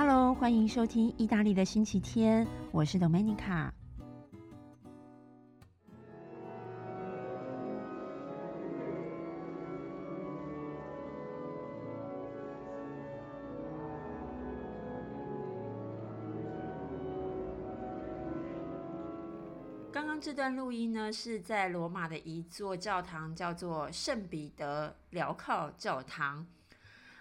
Hello，欢迎收听意大利的星期天，我是 Domenica。刚刚这段录音呢，是在罗马的一座教堂，叫做圣彼得镣铐教堂。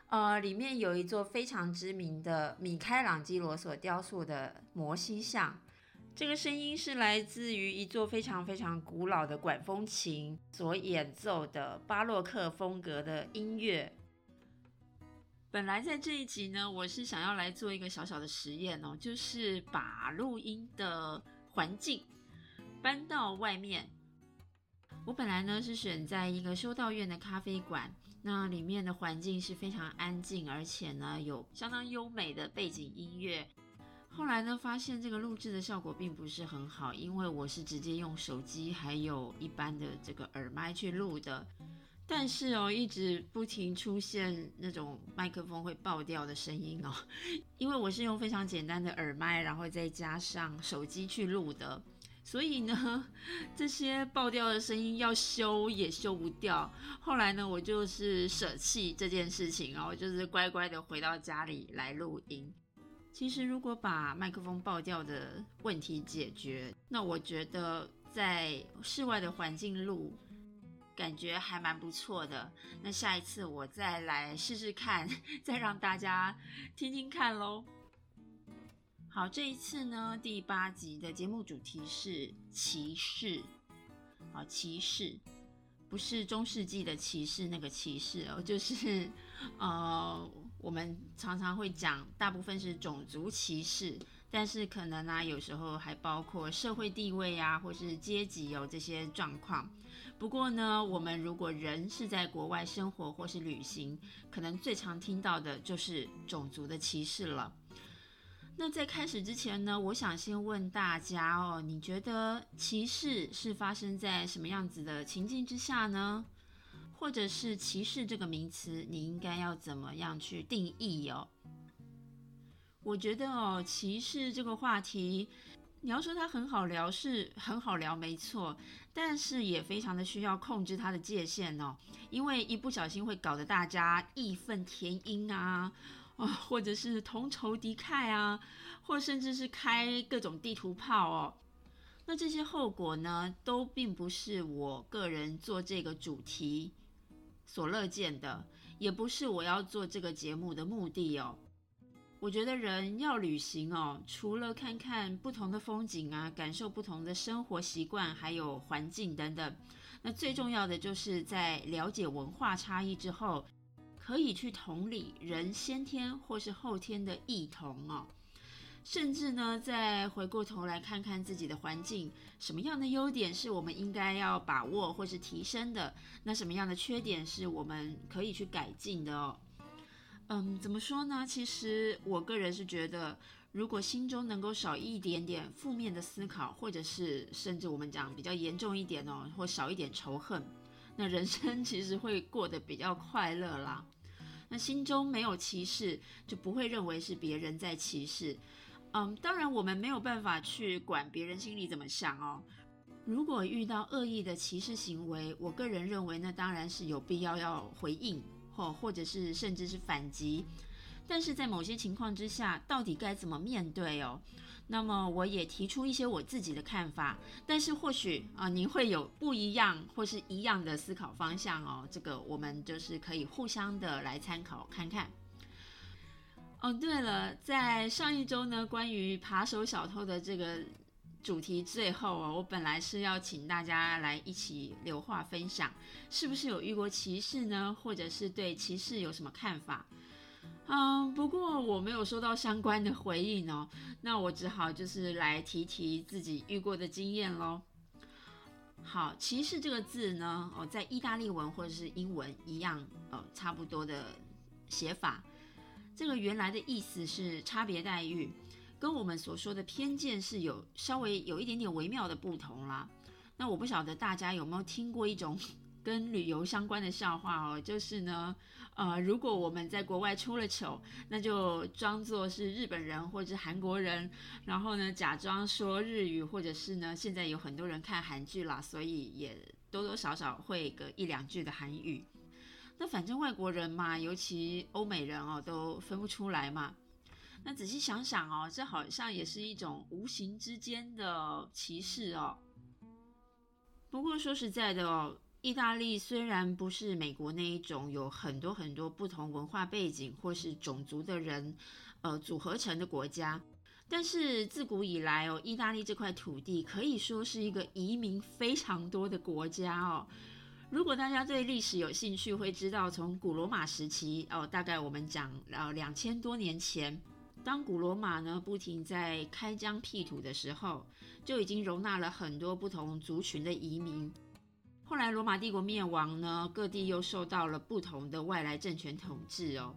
呃，里面有一座非常知名的米开朗基罗所雕塑的摩西像。这个声音是来自于一座非常非常古老的管风琴所演奏的巴洛克风格的音乐。本来在这一集呢，我是想要来做一个小小的实验哦，就是把录音的环境搬到外面。我本来呢是选在一个修道院的咖啡馆。那里面的环境是非常安静，而且呢有相当优美的背景音乐。后来呢发现这个录制的效果并不是很好，因为我是直接用手机还有一般的这个耳麦去录的。但是哦，一直不停出现那种麦克风会爆掉的声音哦，因为我是用非常简单的耳麦，然后再加上手机去录的。所以呢，这些爆掉的声音要修也修不掉。后来呢，我就是舍弃这件事情然后，就是乖乖的回到家里来录音。其实，如果把麦克风爆掉的问题解决，那我觉得在室外的环境录，感觉还蛮不错的。那下一次我再来试试看，再让大家听听看喽。好，这一次呢，第八集的节目主题是骑士。好，骑士不是中世纪的骑士那个骑士哦，就是呃，我们常常会讲，大部分是种族歧视，但是可能呢，有时候还包括社会地位啊，或是阶级有这些状况。不过呢，我们如果人是在国外生活或是旅行，可能最常听到的就是种族的歧视了。那在开始之前呢，我想先问大家哦，你觉得歧视是发生在什么样子的情境之下呢？或者是歧视这个名词，你应该要怎么样去定义哦？我觉得哦，歧视这个话题，你要说它很好聊是很好聊，没错，但是也非常的需要控制它的界限哦，因为一不小心会搞得大家义愤填膺啊。啊，或者是同仇敌忾啊，或甚至是开各种地图炮哦。那这些后果呢，都并不是我个人做这个主题所乐见的，也不是我要做这个节目的目的哦。我觉得人要旅行哦，除了看看不同的风景啊，感受不同的生活习惯，还有环境等等，那最重要的就是在了解文化差异之后。可以去同理人先天或是后天的异同哦，甚至呢，再回过头来看看自己的环境，什么样的优点是我们应该要把握或是提升的，那什么样的缺点是我们可以去改进的哦。嗯，怎么说呢？其实我个人是觉得，如果心中能够少一点点负面的思考，或者是甚至我们讲比较严重一点哦，或少一点仇恨，那人生 其实会过得比较快乐啦。那心中没有歧视，就不会认为是别人在歧视。嗯，当然我们没有办法去管别人心里怎么想哦。如果遇到恶意的歧视行为，我个人认为那当然是有必要要回应，或或者是甚至是反击。但是在某些情况之下，到底该怎么面对哦？那么我也提出一些我自己的看法，但是或许啊，你会有不一样或是一样的思考方向哦。这个我们就是可以互相的来参考看看。哦，对了，在上一周呢，关于扒手小偷的这个主题最后哦，我本来是要请大家来一起留话分享，是不是有遇过歧视呢？或者是对歧视有什么看法？嗯，不过我没有收到相关的回应哦，那我只好就是来提提自己遇过的经验喽。好，歧视这个字呢，哦，在意大利文或者是英文一样，哦，差不多的写法。这个原来的意思是差别待遇，跟我们所说的偏见是有稍微有一点点微妙的不同啦。那我不晓得大家有没有听过一种。跟旅游相关的笑话哦，就是呢，呃，如果我们在国外出了糗，那就装作是日本人或者韩国人，然后呢，假装说日语，或者是呢，现在有很多人看韩剧啦，所以也多多少少会个一两句的韩语。那反正外国人嘛，尤其欧美人哦，都分不出来嘛。那仔细想想哦，这好像也是一种无形之间的歧视哦。不过说实在的哦，意大利虽然不是美国那一种有很多很多不同文化背景或是种族的人，呃，组合成的国家，但是自古以来哦，意大利这块土地可以说是一个移民非常多的国家哦。如果大家对历史有兴趣，会知道从古罗马时期哦，大概我们讲呃两千多年前，当古罗马呢不停在开疆辟土的时候，就已经容纳了很多不同族群的移民。后来罗马帝国灭亡呢，各地又受到了不同的外来政权统治哦。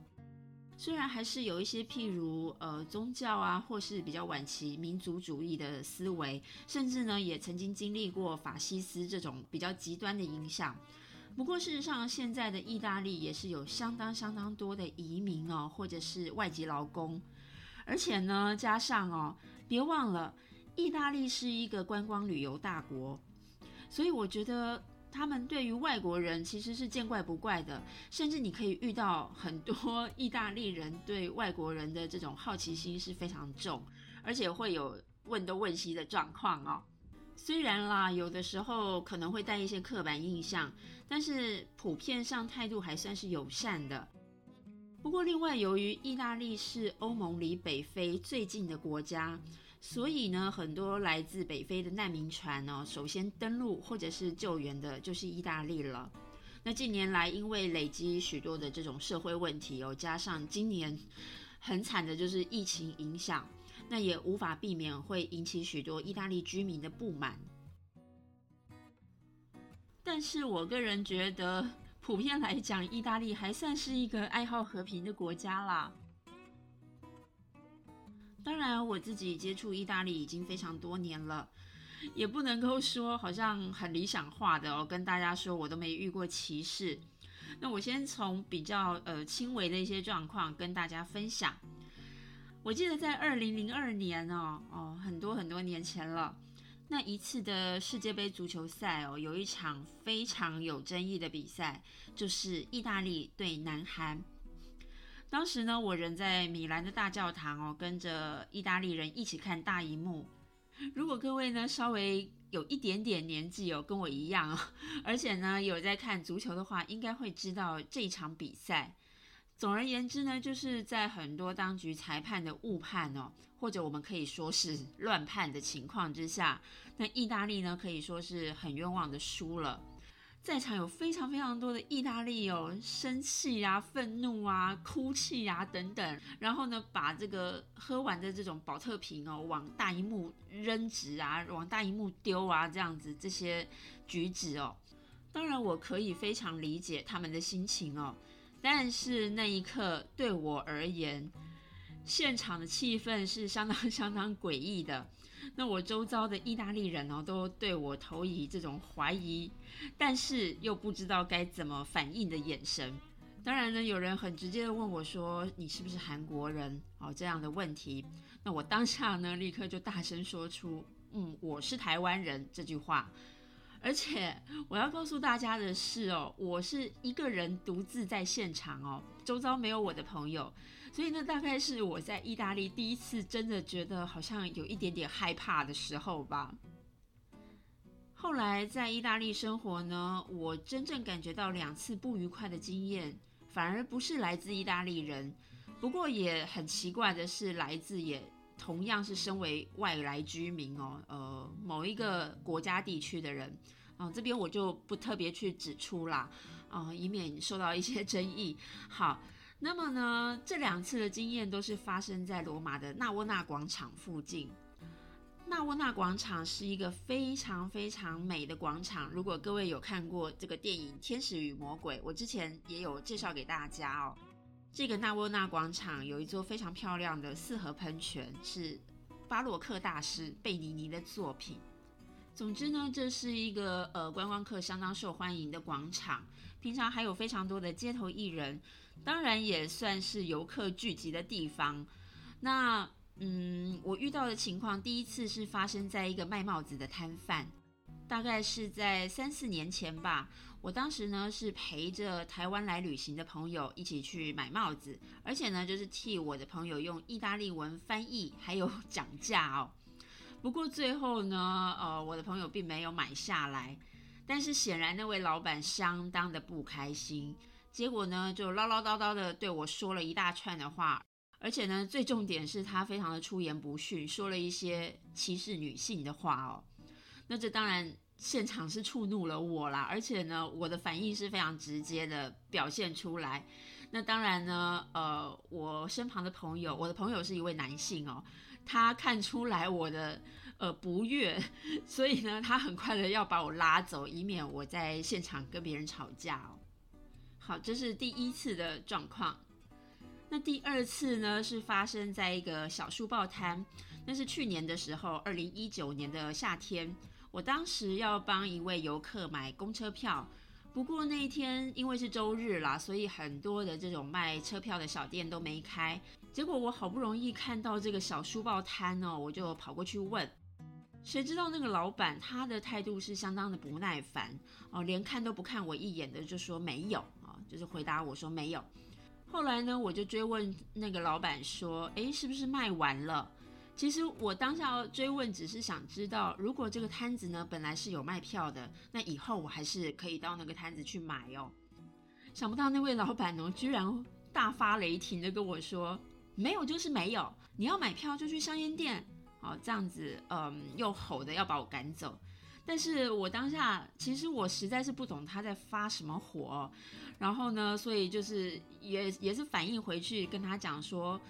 虽然还是有一些，譬如呃宗教啊，或是比较晚期民族主义的思维，甚至呢也曾经经历过法西斯这种比较极端的影响。不过事实上，现在的意大利也是有相当相当多的移民哦，或者是外籍劳工。而且呢，加上哦，别忘了，意大利是一个观光旅游大国，所以我觉得。他们对于外国人其实是见怪不怪的，甚至你可以遇到很多 意大利人对外国人的这种好奇心是非常重，而且会有问东问西的状况哦。虽然啦，有的时候可能会带一些刻板印象，但是普遍上态度还算是友善的。不过另外，由于意大利是欧盟离北非最近的国家。所以呢，很多来自北非的难民船呢，首先登陆或者是救援的就是意大利了。那近年来，因为累积许多的这种社会问题哦，加上今年很惨的就是疫情影响，那也无法避免会引起许多意大利居民的不满。但是我个人觉得，普遍来讲，意大利还算是一个爱好和平的国家啦。当然，我自己接触意大利已经非常多年了，也不能够说好像很理想化的哦。跟大家说，我都没遇过歧视。那我先从比较呃轻微的一些状况跟大家分享。我记得在二零零二年哦哦，很多很多年前了，那一次的世界杯足球赛哦，有一场非常有争议的比赛，就是意大利对南韩。当时呢，我人在米兰的大教堂哦，跟着意大利人一起看大荧幕。如果各位呢稍微有一点点年纪哦，跟我一样，而且呢有在看足球的话，应该会知道这场比赛。总而言之呢，就是在很多当局裁判的误判哦，或者我们可以说是乱判的情况之下，那意大利呢可以说是很冤枉的输了。在场有非常非常多的意大利哦，生气啊、愤怒啊、哭泣啊等等，然后呢，把这个喝完的这种保特瓶哦，往大荧幕扔掷啊，往大荧幕丢啊，这样子这些举止哦，当然我可以非常理解他们的心情哦，但是那一刻对我而言，现场的气氛是相当 相当诡异的。那我周遭的意大利人哦，都对我投以这种怀疑，但是又不知道该怎么反应的眼神。当然呢，有人很直接的问我说：“你是不是韩国人？”哦，这样的问题。那我当下呢，立刻就大声说出：“嗯，我是台湾人。”这句话。而且我要告诉大家的是哦，我是一个人独自在现场哦，周遭没有我的朋友。所以呢，大概是我在意大利第一次真的觉得好像有一点点害怕的时候吧。后来在意大利生活呢，我真正感觉到两次不愉快的经验，反而不是来自意大利人。不过也很奇怪的是，来自也同样是身为外来居民哦，呃，某一个国家地区的人啊，这边我就不特别去指出啦，啊，以免受到一些 争议。好。那么呢，这两次的经验都是发生在罗马的纳沃纳广场附近。纳沃纳广场是一个非常非常美的广场。如果各位有看过这个电影《天使与魔鬼》，我之前也有介绍给大家哦。这个纳沃纳广场有一座非常漂亮的四合喷泉，是巴洛克大师贝尼尼的作品。总之呢，这是一个呃观光客相当受欢迎的广场，平常还有非常多的街头艺人，当然也算是游客聚集的地方。那嗯，我遇到的情况，第一次是发生在一个卖帽子的摊贩，大概是在三四年前吧。我当时呢是陪着台湾来旅行的朋友一起去买帽子，而且呢就是替我的朋友用意大利文翻译，还有 讲价哦。不过最后呢，呃，我的朋友并没有买下来，但是显然那位老板相当的不开心，结果呢就唠唠叨叨的对我说了一大串的话，而且呢最重点是他非常的出言不逊，说了一些歧视女性的话哦。那这当然。现场是触怒了我啦，而且呢，我的反应是非常直接的表现出来。那当然呢，呃，我身旁的朋友，我的朋友是一位男性哦，他看出来我的呃不悦，所以呢，他很快的要把我拉走，以免我在现场跟别人吵架哦。好，这是第一次的状况。那第二次呢，是发生在一个小书报摊，那是去年的时候，二零一九年的夏天。我当时要帮一位游客买公车票，不过那一天因为是周日啦，所以很多的这种卖车票的小店都没开。结果我好不容易看到这个小书报摊哦，我就跑过去问，谁知道那个老板他的态度是相当的不耐烦哦，连看都不看我一眼的就说没有，就是回答我说没有。后来呢，我就追问那个老板说，诶，是不是卖完了？其实我当下追问，只是想知道，如果这个摊子呢本来是有卖票的，那以后我还是可以到那个摊子去买哦。想不到那位老板呢，居然大发雷霆的跟我说：“没有就是没有，你要买票就去香烟店。”哦，这样子，嗯，又吼的要把我赶走。但是我当下其实我实在是不懂他在发什么火，然后呢，所以就是也也是反应回去跟他讲说。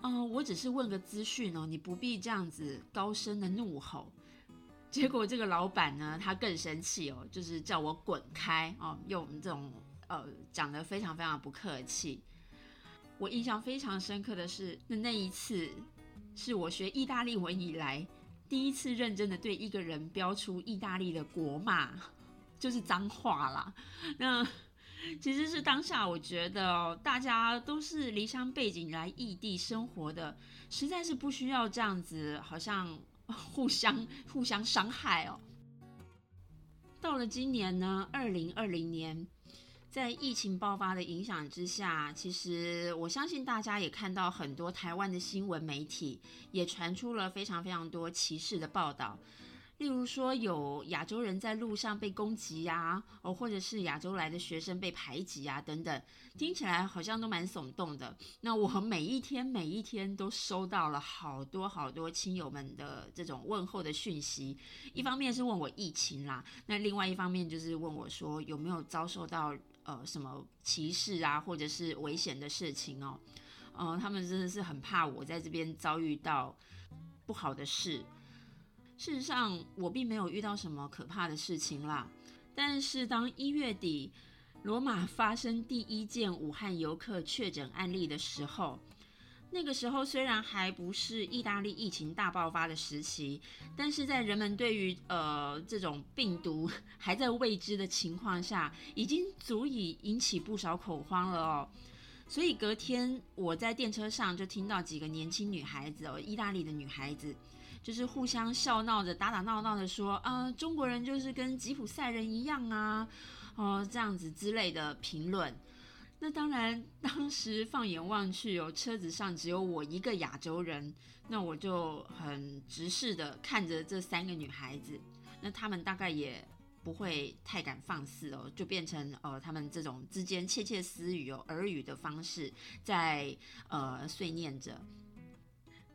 嗯，我只是问个资讯哦，你不必这样子高声的怒吼。结果这个老板呢，他更生气哦，就是叫我滚开哦，用这种呃讲的非常非常不客气。我印象非常深刻的是，那那一次是我学意大利文以来第一次认真的对一个人标出意大利的国骂，就是脏话啦。那。其实是当下，我觉得大家都是离乡背景来异地生活的，实在是不需要这样子，好像互相互相伤害哦。到了今年呢，二零二零年，在疫情爆发的影响之下，其实我相信大家也看到很多台湾的新闻媒体也传出了非常非常多歧视的报道。例如说，有亚洲人在路上被攻击呀，哦，或者是亚洲来的学生被排挤啊，等等，听起来好像都蛮耸动的。那我每一天每一天都收到了好多好多亲友们的这种问候的讯息，一方面是问我疫情啦，那另外一方面就是问我说有没有遭受到呃什么歧视啊，或者是危险的事情哦，嗯，他们真的是很怕我在这边遭遇到不好的事。事实上，我并没有遇到什么可怕的事情啦。但是，当一月底罗马发生第一件武汉游客确诊案例的时候，那个时候虽然还不是意大利疫情大爆发的时期，但是在人们对于呃这种病毒还在未知的情况下，已经足以引起不少恐慌了哦。所以隔天我在电车上就听到几个年轻女孩子哦，意大利的女孩子。就是互相笑闹着、打打闹闹的说啊，中国人就是跟吉普赛人一样啊，哦这样子之类的评论。那当然，当时放眼望去，有车子上只有我一个亚洲人，那我就很直视的看着这三个女孩子。那他们大概也不会太敢放肆哦，就变成呃他们这种之间窃窃私语哦耳语的方式，在呃碎念着。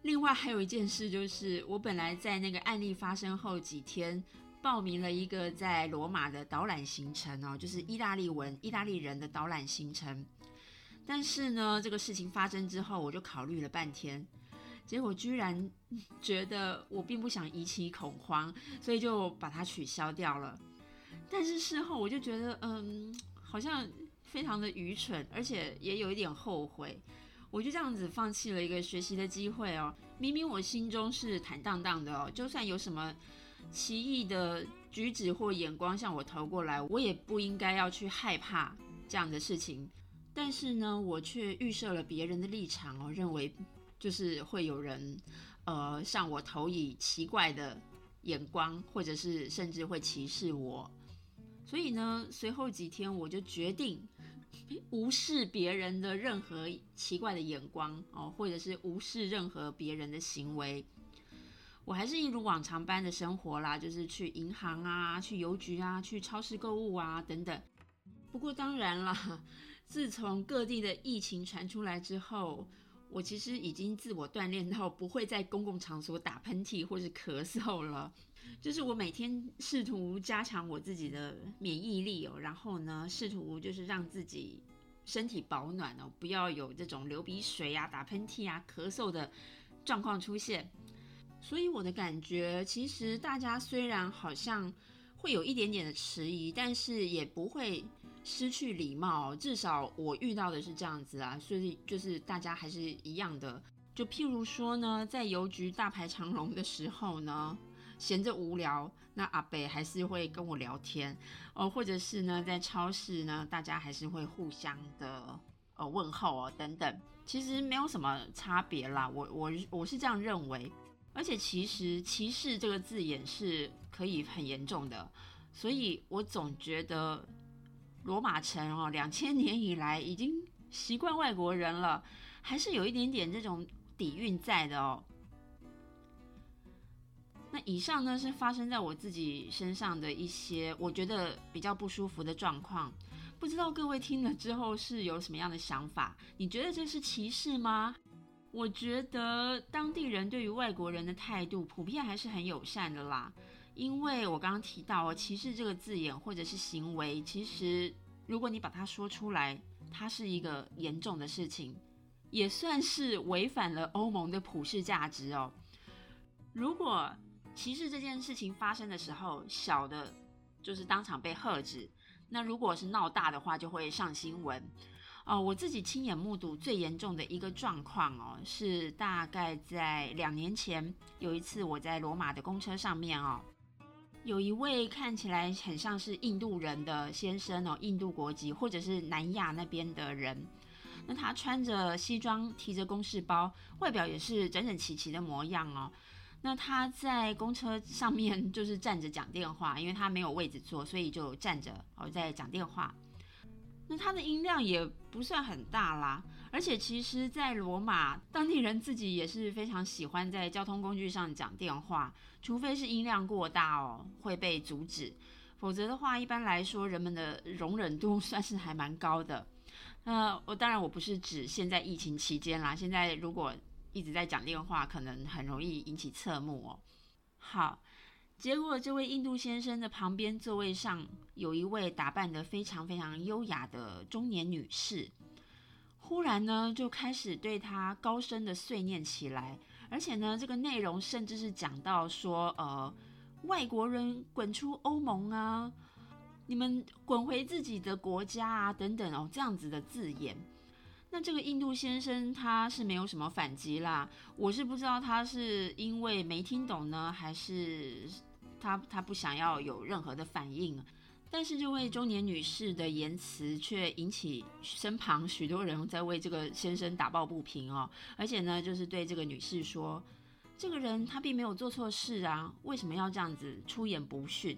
另外还有一件事，就是我本来在那个案例发生后几天，报名了一个在罗马的导览行程哦，就是意大利文、意大利人的导览行程。但是呢，这个事情发生之后，我就考虑了半天，结果居然觉得我并不想引起恐慌，所以就把它取消掉了。但是事后我就觉得，嗯，好像非常的愚蠢，而且也有一点后悔。我就这样子放弃了一个学习的机会哦。明明我心中是坦荡荡的哦，就算有什么奇异的举止或眼光向我投过来，我也不应该要去害怕这样的事情。但是呢，我却预设了别人的立场哦，认为就是会有人呃向我投以奇怪的眼光，或者是甚至会歧视我。所以呢，随后几天我就决定。无视别人的任何奇怪的眼光哦，或者是无视任何别人的行为，我还是一如往常般的生活啦，就是去银行啊、去邮局啊、去超市购物啊等等。不过当然啦，自从各地的疫情传出来之后，我其实已经自我锻炼到不会在公共场所打喷嚏或是咳嗽了。就是我每天试图加强我自己的免疫力哦，然后呢，试图就是让自己身体保暖哦，不要有这种流鼻水啊、打喷嚏啊、咳嗽的状况出现。所以我的感觉，其实大家虽然好像会有一点点的迟疑，但是也不会失去礼貌。至少我遇到的是这样子啊，所以就是大家还是一样的。就譬如说呢，在邮局大排长龙的时候呢。闲着无聊，那阿北还是会跟我聊天哦，或者是呢，在超市呢，大家还是会互相的呃问候哦等等，其实没有什么差别啦。我我我是这样认为，而且其实歧视这个字眼是可以很严重的，所以我总觉得罗马城哦，两千年以来已经习惯外国人了，还是有一点点这种底蕴在的哦。那以上呢是发生在我自己身上的一些我觉得比较不舒服的状况，不知道各位听了之后是有什么样的想法？你觉得这是歧视吗？我觉得当地人对于外国人的态度普遍还是很友善的啦，因为我刚刚提到哦，歧视这个字眼或者是行为，其实如果你把它说出来，它是一个严重的事情，也算是违反了欧盟的普世价值哦。如果歧视这件事情发生的时候，小的就是当场被喝止；那如果是闹大的话，就会上新闻。哦，我自己亲眼目睹最严重的一个状况哦，是大概在两年前有一次，我在罗马的公车上面哦，有一位看起来很像是印度人的先生哦，印度国籍或者是南亚那边的人，那他穿着西装，提着公事包，外表也是整整齐齐的模样哦。那他在公车上面就是站着讲电话，因为他没有位置坐，所以就站着哦在讲电话。那他的音量也不算很大啦，而且其实，在罗马当地人自己也是非常喜欢在交通工具上讲电话，除非是音量过大哦会被阻止，否则的话，一般来说人们的容忍度 算是还蛮高的。那我当然我不是指现在疫情期间啦，现在如果。一直在讲电话，可能很容易引起侧目哦。好，结果这位印度先生的旁边座位上有一位打扮得非常非常优雅的中年女士，忽然呢就开始对他高声的碎念起来，而且呢这个内容甚至是讲到说，呃，外国人滚出欧盟啊，你们滚回自己的国家啊，等等哦，这样子的字眼。那这个印度先生他是没有什么反击啦，我是不知道他是因为没听懂呢，还是他他不想要有任何的反应。但是这位中年女士的言辞却引起身旁许多人在为这个先生打抱不平哦，而且呢，就是对这个女士说，这个人他并没有做错事啊，为什么要这样子出言不逊？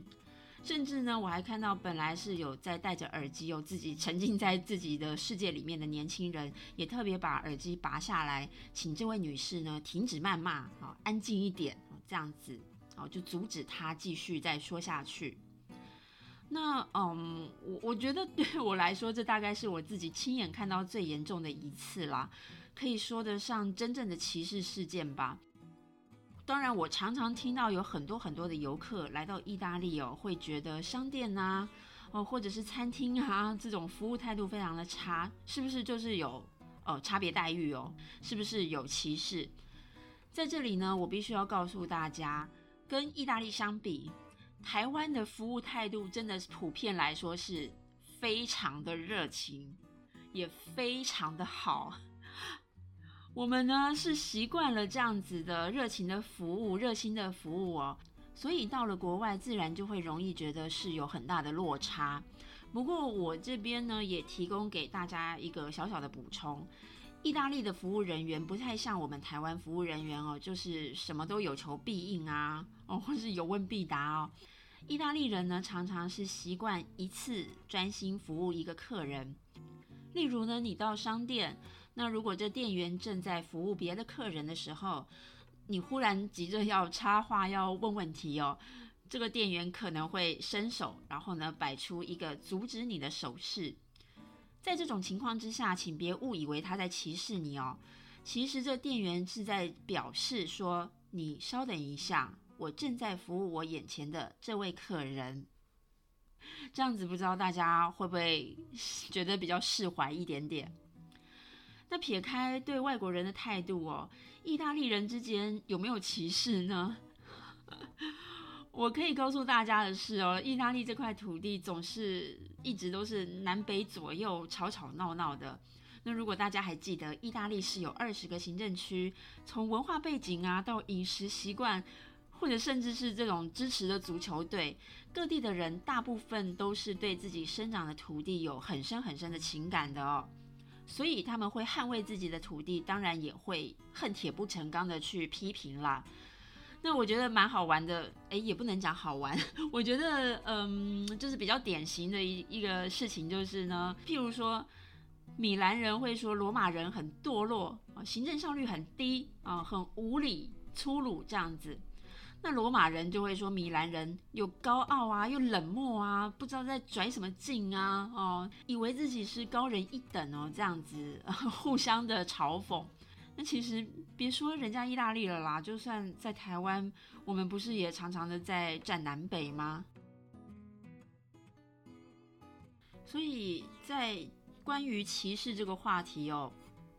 甚至呢，我还看到本来是有在戴着耳机，有自己沉浸在自己的世界里面的年轻人，也特别把耳机拔下来，请这位女士呢停止谩骂，好，安静一点，这样子，好，就阻止他继续再说下去。那，嗯，我我觉得对我来说，这大概是我自己亲眼看到最严重的一次啦，可以说得上真正的歧视事件吧。当然，我常常听到有很多很多的游客来到意大利哦，会觉得商店呐，哦或者是餐厅啊，这种服务态度非常的差，是不是就是有呃差别待遇哦？是不是有歧视？在这里呢，我必须要告诉大家，跟意大利相比，台湾的服务态度真的是普遍来说是非常的热情，也非常的好。我们呢是习惯了这样子的热情的服务、热心的服务哦，所以到了国外，自然就会容易觉得是有很大的落差。不过我这边呢，也提供给大家一个小小的补充：意大利的服务人员不太像我们台湾服务人员哦，就是什么都有求必应啊，哦，或是有问必答哦。意大利人呢，常常是习惯一次专心服务一个客人。例如呢，你到商店，那如果这店员正在服务别的客人的时候，你忽然急着要插话，要问问题哦，这个店员可能会伸手，然后呢摆出一个阻止你的手势。在这种情况之下，请别误以为他在歧视你哦。其实这店员是在表示说：“你稍等一下，我正在服务我眼前的这位客人。”这样子不知道大家会不会 觉得比较释怀一点点？那撇开对外国人的态度哦。意大利人之间有没有歧视呢？我可以告诉大家的是哦，意大利这块土地总是一直都是南北左右吵吵闹闹的。那如果大家还记得，意大利是有二十个行政区，从文化背景啊到饮食习惯，或者甚至是这种支持的足球队，各地的人大部分都是对自己生长的土地有很深很深的情感的哦。所以他们会捍卫自己的土地，当然也会恨铁不成钢的去批评啦。那我觉得蛮好玩的，诶，也不能讲好玩。我觉得，嗯，就是比较典型的一一个事情，就是呢，譬如说，米兰人会说罗马人很堕落啊，行政效率很低啊，很无理粗鲁这样子。那罗马人就会说米兰人又高傲啊，又冷漠啊，不知道在拽什么劲啊，哦，以为自己是高人一等哦，这样子 互相的嘲讽。那其实别说人家意大利了啦，就算在台湾，我们不是也常常的在站南北吗？所以在关于歧视这个话题哦。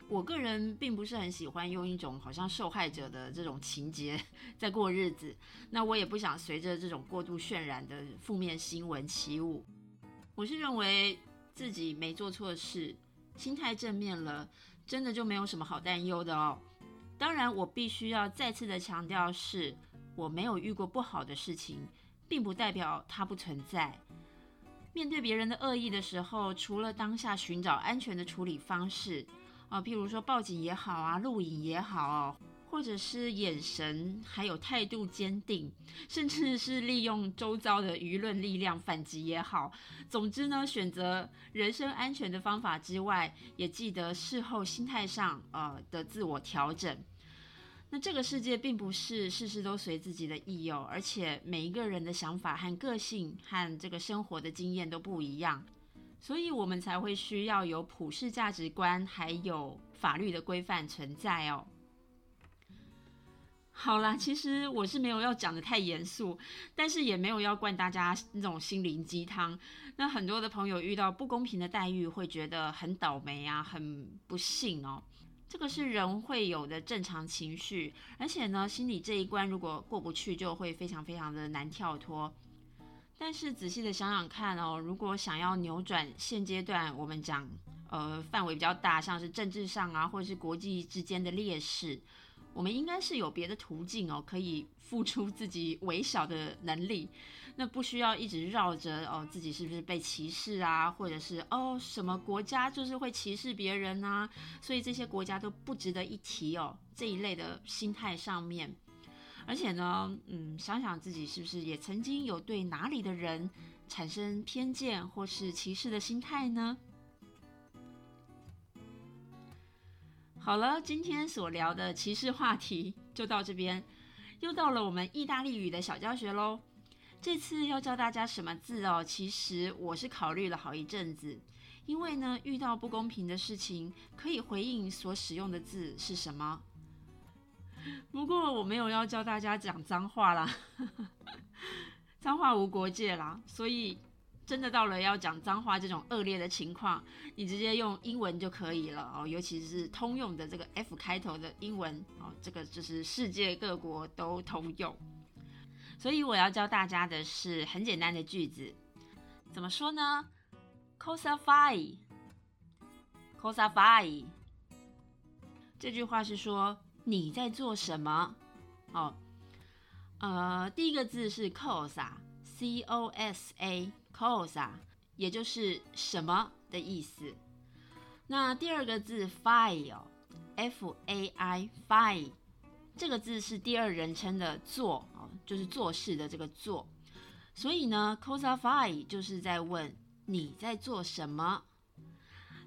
我个人并不是很喜欢用一种好像受害者的这种情节在过日子，那我也不想随着这种过度渲染的负面新闻起舞。我是认为自己没做错事，心态正面了，真的就没有什么好担忧的哦。当然，我必须要再次的强调是，我没有遇过不好的事情，并不代表它不存在。面对别人的恶意的时候，除了当下寻找安全的处理方式。啊，譬如说报警也好啊，录影也好哦，或者是眼神还有态度坚定，甚至是利用周遭的舆论力量反击也好。总之呢，选择人身安全的方法之外，也记得事后心态上呃的自我调整。那这个世界并不是事事都随自己的意哦，而且每一个人的想法和个性和这个生活的经验都不一样。所以我们才会需要有普世价值观，还有法律的规范存在哦。好啦，其实我是没有要讲的太严肃，但是也没有要灌大家那种心灵鸡汤。那很多的朋友遇到不公平的待遇，会觉得很倒霉啊，很不幸哦。这个是人会有的正常情绪，而且呢，心理这一关如果过不去，就会非常非常的难跳脱。但是仔细的想想看哦，如果想要扭转现阶段我们讲呃范围比较大，像是政治上啊，或者是国际之间的劣势，我们应该是有别的途径哦，可以付出自己微小的能力，那不需要一直绕着哦自己是不是被歧视啊，或者是哦什么国家就是会歧视别人啊，所以这些国家都不值得一提哦这一类的心态上面。而且呢，嗯，想想自己是不是也曾经有对哪里的人产生偏见或是歧视的心态呢？好了，今天所聊的歧视话题就到这边，又到了我们意大利语的小教学喽。这次要教大家什么字哦？其实我是考虑了好一阵子，因为呢，遇到不公平的事情，可以回应所使用的字是什么？不过我没有要教大家讲脏话啦，脏话无国界啦，所以真的到了要讲脏话这种恶劣的情况，你直接用英文就可以了哦，尤其是通用的这个 F 开头的英文哦，这个就是世界各国都通用。所以我要教大家的是很简单的句子，怎么说呢？Cosa fai？Cosa fai？这句话是说。你在做什么？哦，呃，第一个字是 cosa，c o s a cosa，也就是什么的意思。那第二个字 file，f a i file，这个字是第二人称的做哦，就是做事的这个做。所以呢，cosa file 就是在问你在做什么。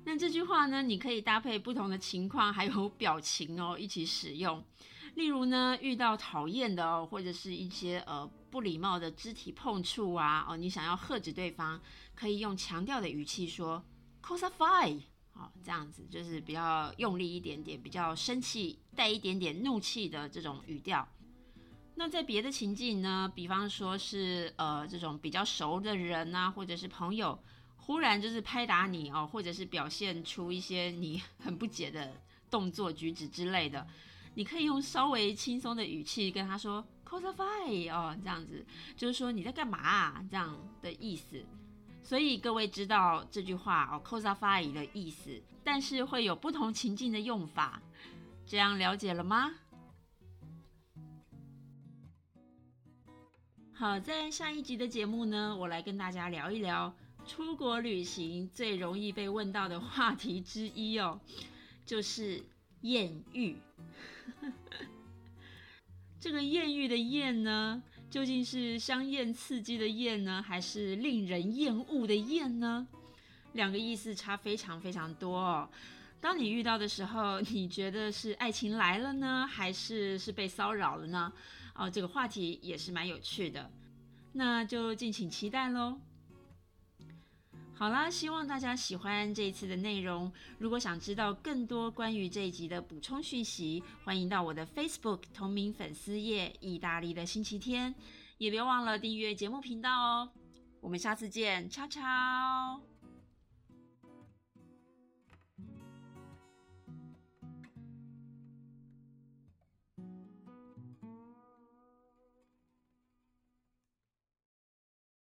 那这句话呢，你可以搭配不同的情况还有表情哦，一起使用。例如呢，遇到讨厌的哦，或者是一些呃不礼貌的肢体碰触啊，哦，你想要喝止对方，可以用强调的语气说 “cosa fai”，哦，这样子就是比较用力一点点，比较生气，带一点点怒气的这种语调。那在别的情境呢，比方说是呃这种比较熟的人啊，或者是朋友。忽然就是拍打你哦，或者是表现出一些你很不解的动作举止之类的，你可以用稍微轻松的语气跟他说 cosify 哦，这样子就是说你在干嘛啊这样的意思。所以各位知道这句话哦，cosify 的意思，但是会有不同情境的用法，这样了解了吗？好，在下一集的节目呢，我来跟大家聊一聊。出国旅行最容易被问到的话题之一哦，就是艳遇。这个艳遇的艳呢，究竟是香艳刺激的艳呢，还是令人厌恶的艳呢？两个意思差非常非常多哦。当你遇到的时候，你觉得是爱情来了呢，还是是被骚扰了呢？哦，这个话题也是蛮有趣的，那就敬请期待喽。好啦，希望大家喜欢这一次的内容。如果想知道更多关于这一集的补充讯息，欢迎到我的 Facebook 同名粉丝页“意大利的星期天”，也别忘了订阅节目频道哦。我们下次见，超超。